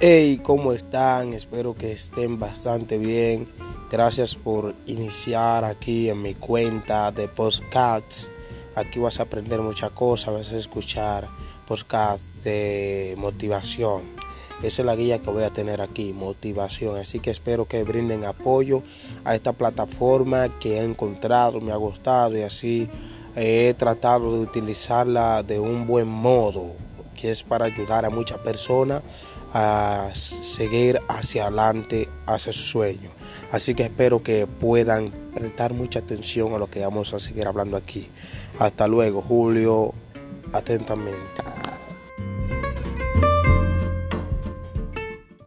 Hey, ¿cómo están? Espero que estén bastante bien. Gracias por iniciar aquí en mi cuenta de podcasts. Aquí vas a aprender muchas cosas, vas a escuchar podcasts de motivación. Esa es la guía que voy a tener aquí, motivación. Así que espero que brinden apoyo a esta plataforma que he encontrado, me ha gustado y así he tratado de utilizarla de un buen modo, que es para ayudar a muchas personas a seguir hacia adelante, hacia su sueño. Así que espero que puedan prestar mucha atención a lo que vamos a seguir hablando aquí. Hasta luego, Julio, atentamente.